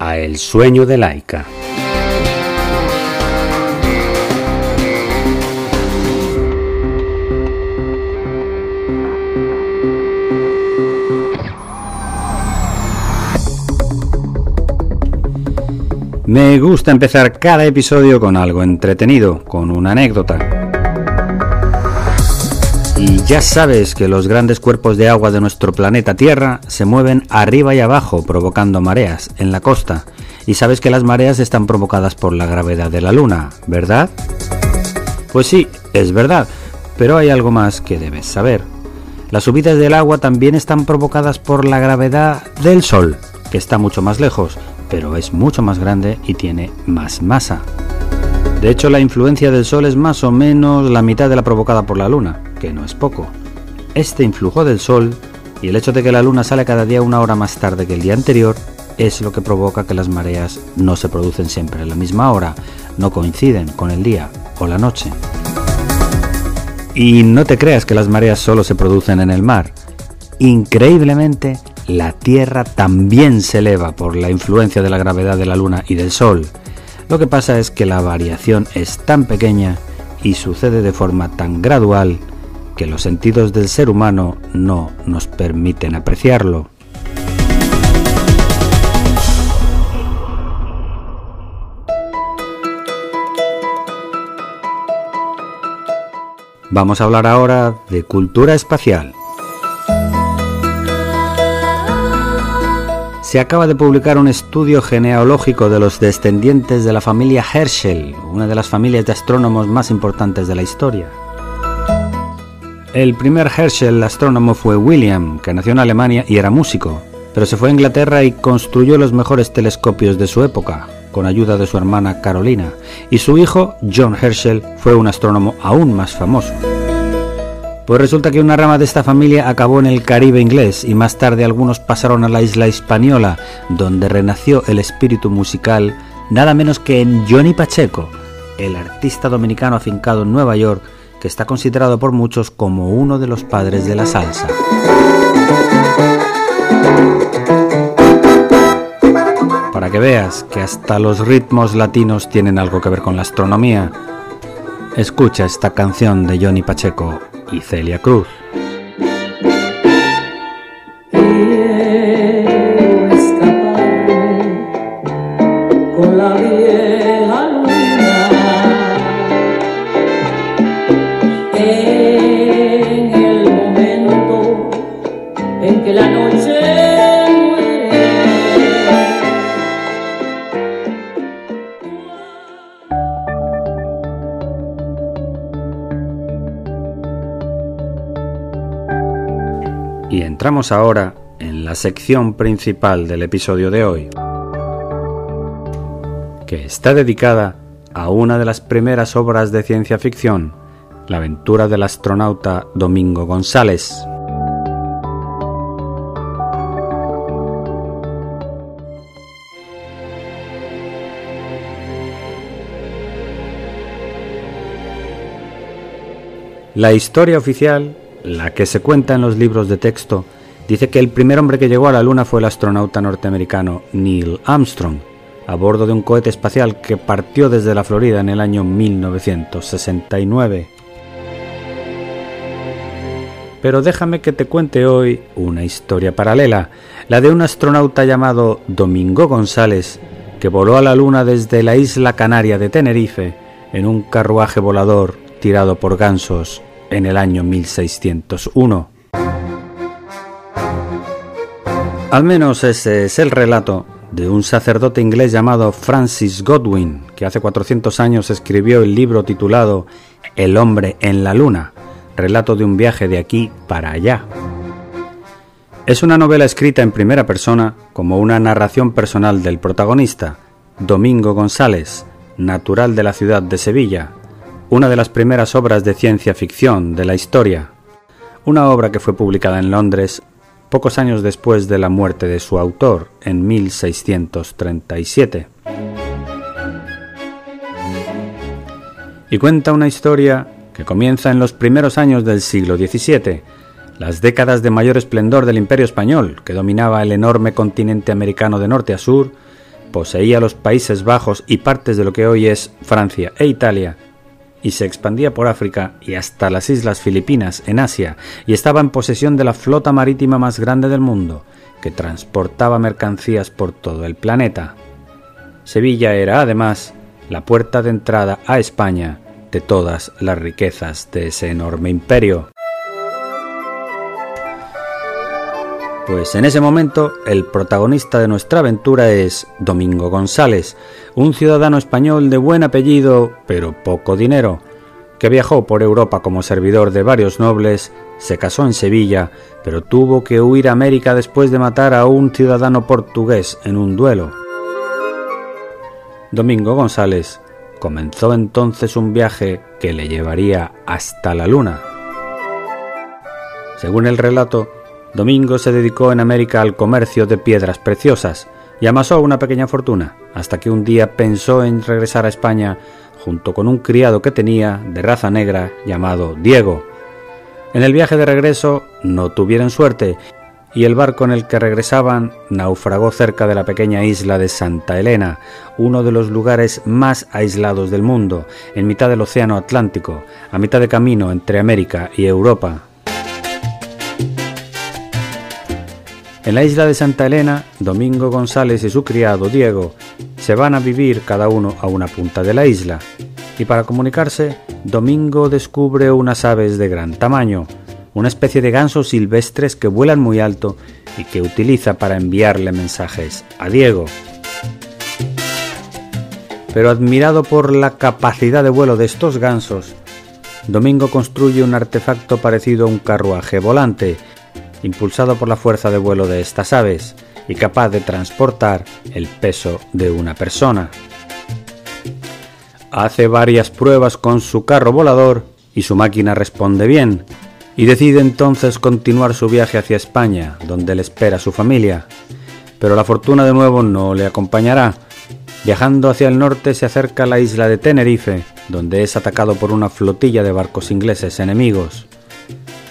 El sueño de Laika. Me gusta empezar cada episodio con algo entretenido, con una anécdota. Y ya sabes que los grandes cuerpos de agua de nuestro planeta Tierra se mueven arriba y abajo provocando mareas en la costa. Y sabes que las mareas están provocadas por la gravedad de la Luna, ¿verdad? Pues sí, es verdad, pero hay algo más que debes saber. Las subidas del agua también están provocadas por la gravedad del Sol, que está mucho más lejos, pero es mucho más grande y tiene más masa. De hecho, la influencia del Sol es más o menos la mitad de la provocada por la Luna, que no es poco. Este influjo del Sol y el hecho de que la Luna sale cada día una hora más tarde que el día anterior es lo que provoca que las mareas no se producen siempre a la misma hora, no coinciden con el día o la noche. Y no te creas que las mareas solo se producen en el mar. Increíblemente, la Tierra también se eleva por la influencia de la gravedad de la Luna y del Sol. Lo que pasa es que la variación es tan pequeña y sucede de forma tan gradual que los sentidos del ser humano no nos permiten apreciarlo. Vamos a hablar ahora de cultura espacial. Se acaba de publicar un estudio genealógico de los descendientes de la familia Herschel, una de las familias de astrónomos más importantes de la historia. El primer Herschel astrónomo fue William, que nació en Alemania y era músico, pero se fue a Inglaterra y construyó los mejores telescopios de su época, con ayuda de su hermana Carolina, y su hijo, John Herschel, fue un astrónomo aún más famoso. Pues resulta que una rama de esta familia acabó en el Caribe inglés y más tarde algunos pasaron a la isla española, donde renació el espíritu musical nada menos que en Johnny Pacheco, el artista dominicano afincado en Nueva York, que está considerado por muchos como uno de los padres de la salsa. Para que veas que hasta los ritmos latinos tienen algo que ver con la astronomía, escucha esta canción de Johnny Pacheco y Celia Cruz. Ahora en la sección principal del episodio de hoy, que está dedicada a una de las primeras obras de ciencia ficción, la aventura del astronauta Domingo González. La historia oficial, la que se cuenta en los libros de texto, dice que el primer hombre que llegó a la Luna fue el astronauta norteamericano Neil Armstrong, a bordo de un cohete espacial que partió desde la Florida en el año 1969. Pero déjame que te cuente hoy una historia paralela, la de un astronauta llamado Domingo González, que voló a la Luna desde la isla canaria de Tenerife en un carruaje volador tirado por gansos en el año 1601. Al menos ese es el relato de un sacerdote inglés llamado Francis Godwin, que hace 400 años escribió el libro titulado El hombre en la luna, relato de un viaje de aquí para allá. Es una novela escrita en primera persona como una narración personal del protagonista, Domingo González, natural de la ciudad de Sevilla, una de las primeras obras de ciencia ficción de la historia, una obra que fue publicada en Londres pocos años después de la muerte de su autor, en 1637. Y cuenta una historia que comienza en los primeros años del siglo XVII, las décadas de mayor esplendor del imperio español, que dominaba el enorme continente americano de norte a sur, poseía los Países Bajos y partes de lo que hoy es Francia e Italia, y se expandía por África y hasta las islas Filipinas en Asia y estaba en posesión de la flota marítima más grande del mundo, que transportaba mercancías por todo el planeta. Sevilla era además la puerta de entrada a España de todas las riquezas de ese enorme imperio. Pues en ese momento el protagonista de nuestra aventura es Domingo González, un ciudadano español de buen apellido pero poco dinero, que viajó por Europa como servidor de varios nobles, se casó en Sevilla, pero tuvo que huir a América después de matar a un ciudadano portugués en un duelo. Domingo González comenzó entonces un viaje que le llevaría hasta la luna. Según el relato, Domingo se dedicó en América al comercio de piedras preciosas y amasó una pequeña fortuna, hasta que un día pensó en regresar a España junto con un criado que tenía de raza negra llamado Diego. En el viaje de regreso no tuvieron suerte y el barco en el que regresaban naufragó cerca de la pequeña isla de Santa Elena, uno de los lugares más aislados del mundo, en mitad del Océano Atlántico, a mitad de camino entre América y Europa. En la isla de Santa Elena, Domingo González y su criado Diego se van a vivir cada uno a una punta de la isla, y para comunicarse, Domingo descubre unas aves de gran tamaño, una especie de gansos silvestres que vuelan muy alto y que utiliza para enviarle mensajes a Diego. Pero admirado por la capacidad de vuelo de estos gansos, Domingo construye un artefacto parecido a un carruaje volante impulsado por la fuerza de vuelo de estas aves y capaz de transportar el peso de una persona. Hace varias pruebas con su carro volador y su máquina responde bien, y decide entonces continuar su viaje hacia España, donde le espera su familia. Pero la fortuna de nuevo no le acompañará. Viajando hacia el norte se acerca a la isla de Tenerife, donde es atacado por una flotilla de barcos ingleses enemigos.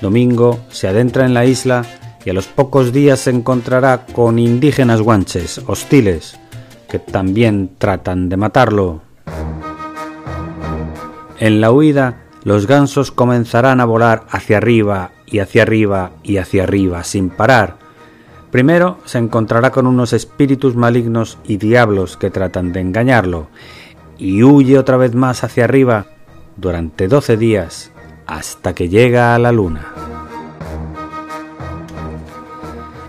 Domingo se adentra en la isla y a los pocos días se encontrará con indígenas guanches hostiles que también tratan de matarlo. En la huida, los gansos comenzarán a volar hacia arriba y hacia arriba y hacia arriba sin parar. Primero se encontrará con unos espíritus malignos y diablos que tratan de engañarlo, y huye otra vez más hacia arriba durante doce días hasta que llega a la luna.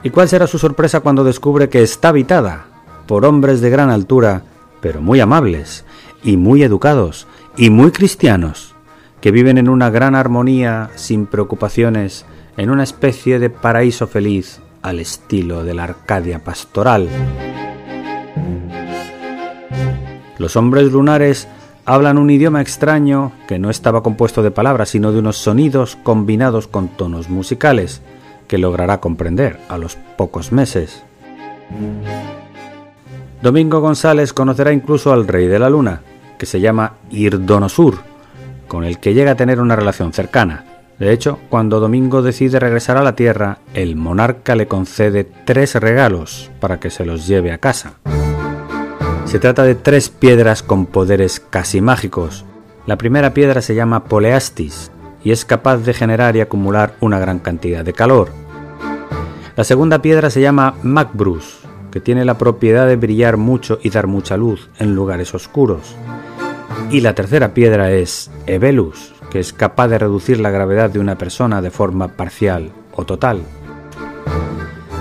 ¿Y cuál será su sorpresa cuando descubre que está habitada por hombres de gran altura, pero muy amables, y muy educados, y muy cristianos, que viven en una gran armonía, sin preocupaciones, en una especie de paraíso feliz al estilo de la Arcadia pastoral? Los hombres lunares hablan un idioma extraño que no estaba compuesto de palabras, sino de unos sonidos combinados con tonos musicales, que logrará comprender a los pocos meses. Domingo González conocerá incluso al rey de la luna, que se llama Irdonosur, con el que llega a tener una relación cercana. De hecho, cuando Domingo decide regresar a la Tierra, el monarca le concede tres regalos para que se los lleve a casa. Se trata de tres piedras con poderes casi mágicos. La primera piedra se llama Poleastis y es capaz de generar y acumular una gran cantidad de calor. La segunda piedra se llama Macbrus, que tiene la propiedad de brillar mucho y dar mucha luz en lugares oscuros. Y la tercera piedra es Evelus, que es capaz de reducir la gravedad de una persona de forma parcial o total.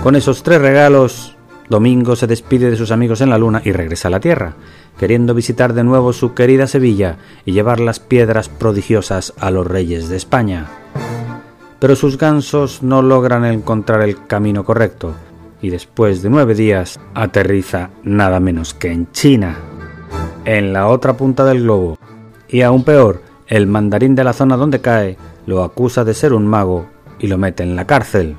Con esos tres regalos, Domingo se despide de sus amigos en la luna y regresa a la Tierra, queriendo visitar de nuevo su querida Sevilla y llevar las piedras prodigiosas a los reyes de España. Pero sus gansos no logran encontrar el camino correcto y después de nueve días aterriza nada menos que en China. en la otra punta del globo. Y aún peor, el mandarín de la zona donde cae lo acusa de ser un mago y lo mete en la cárcel.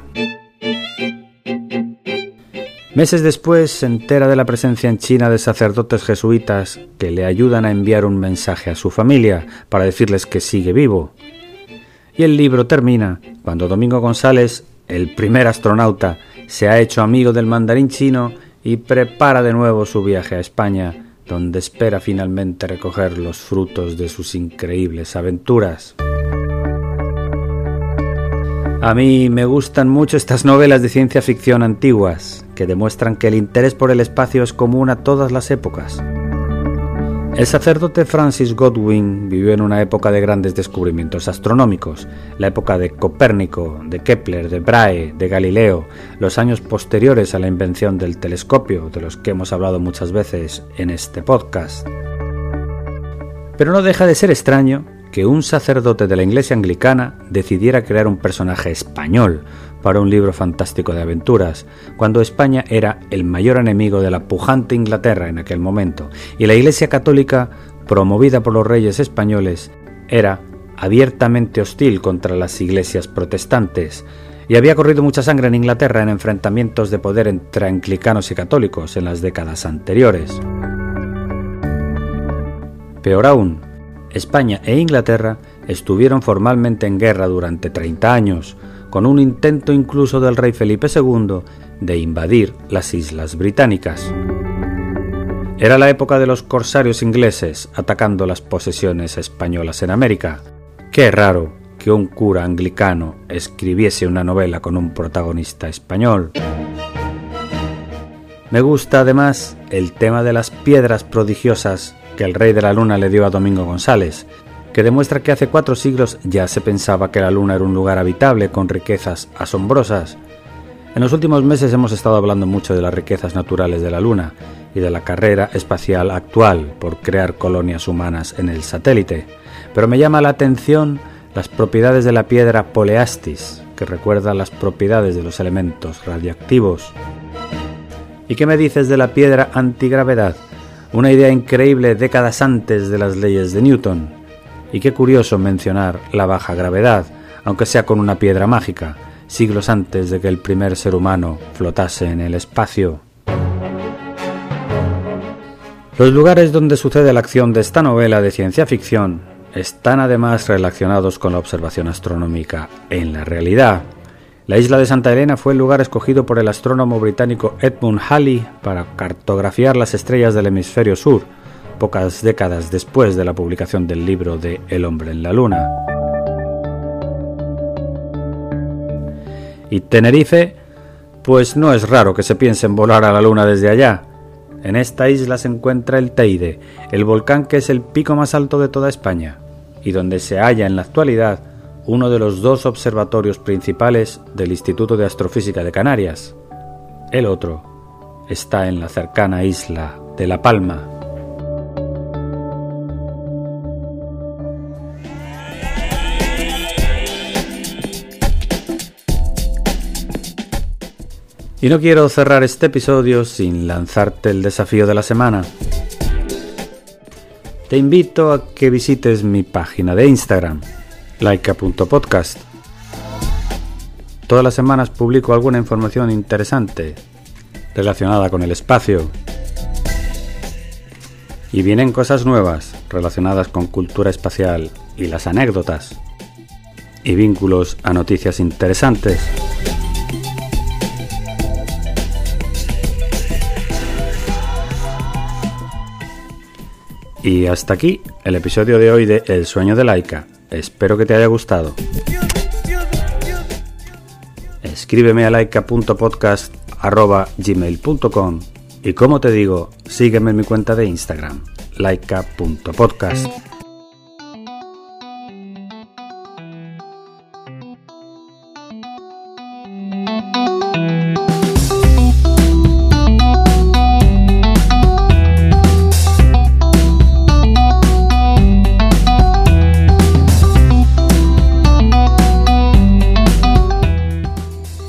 Meses después se entera de la presencia en China de sacerdotes jesuitas que le ayudan a enviar un mensaje a su familia para decirles que sigue vivo. Y el libro termina cuando Domingo González, el primer astronauta, se ha hecho amigo del mandarín chino y prepara de nuevo su viaje a España, donde espera finalmente recoger los frutos de sus increíbles aventuras. A mí me gustan mucho estas novelas de ciencia ficción antiguas, que demuestran que el interés por el espacio es común a todas las épocas. El sacerdote Francis Godwin vivió en una época de grandes descubrimientos astronómicos, la época de Copérnico, de Kepler, de Brahe, de Galileo, los años posteriores a la invención del telescopio, de los que hemos hablado muchas veces en este podcast. Pero no deja de ser extraño que un sacerdote de la Iglesia anglicana decidiera crear un personaje español para un libro fantástico de aventuras, cuando España era el mayor enemigo de la pujante Inglaterra en aquel momento, y la Iglesia católica, promovida por los reyes españoles, era abiertamente hostil contra las iglesias protestantes, y había corrido mucha sangre en Inglaterra en enfrentamientos de poder entre anglicanos y católicos en las décadas anteriores. Peor aún, España e Inglaterra estuvieron formalmente en guerra durante 30 años, con un intento incluso del rey Felipe II de invadir las islas británicas. Era la época de los corsarios ingleses atacando las posesiones españolas en América. Qué raro que un cura anglicano escribiese una novela con un protagonista español. Me gusta además el tema de las piedras prodigiosas que el rey de la luna le dio a Domingo González, que demuestra que hace cuatro siglos ya se pensaba que la luna era un lugar habitable con riquezas asombrosas. En los últimos meses hemos estado hablando mucho de las riquezas naturales de la luna y de la carrera espacial actual por crear colonias humanas en el satélite, pero me llama la atención las propiedades de la piedra poleastis, que recuerda las propiedades de los elementos radioactivos. ¿Y qué me dices de la piedra antigravedad? Una idea increíble décadas antes de las leyes de Newton. Y qué curioso mencionar la baja gravedad, aunque sea con una piedra mágica, siglos antes de que el primer ser humano flotase en el espacio. Los lugares donde sucede la acción de esta novela de ciencia ficción están además relacionados con la observación astronómica en la realidad. La isla de Santa Elena fue el lugar escogido por el astrónomo británico Edmund Halley para cartografiar las estrellas del hemisferio sur, pocas décadas después de la publicación del libro de El hombre en la luna. Y Tenerife, pues no es raro que se piense en volar a la luna desde allá. En esta isla se encuentra el Teide, el volcán que es el pico más alto de toda España, y donde se halla en la actualidad uno de los dos observatorios principales del Instituto de Astrofísica de Canarias. El otro está en la cercana isla de La Palma. Y no quiero cerrar este episodio sin lanzarte el desafío de la semana. Te invito a que visites mi página de Instagram, laika.podcast. Todas las semanas publico alguna información interesante relacionada con el espacio. Y vienen cosas nuevas relacionadas con cultura espacial y las anécdotas. Y vínculos a noticias interesantes. Y hasta aquí el episodio de hoy de El sueño de Laika. Espero que te haya gustado. Escríbeme a laika.podcast.gmail.com y como te digo, sígueme en mi cuenta de Instagram, laika.podcast.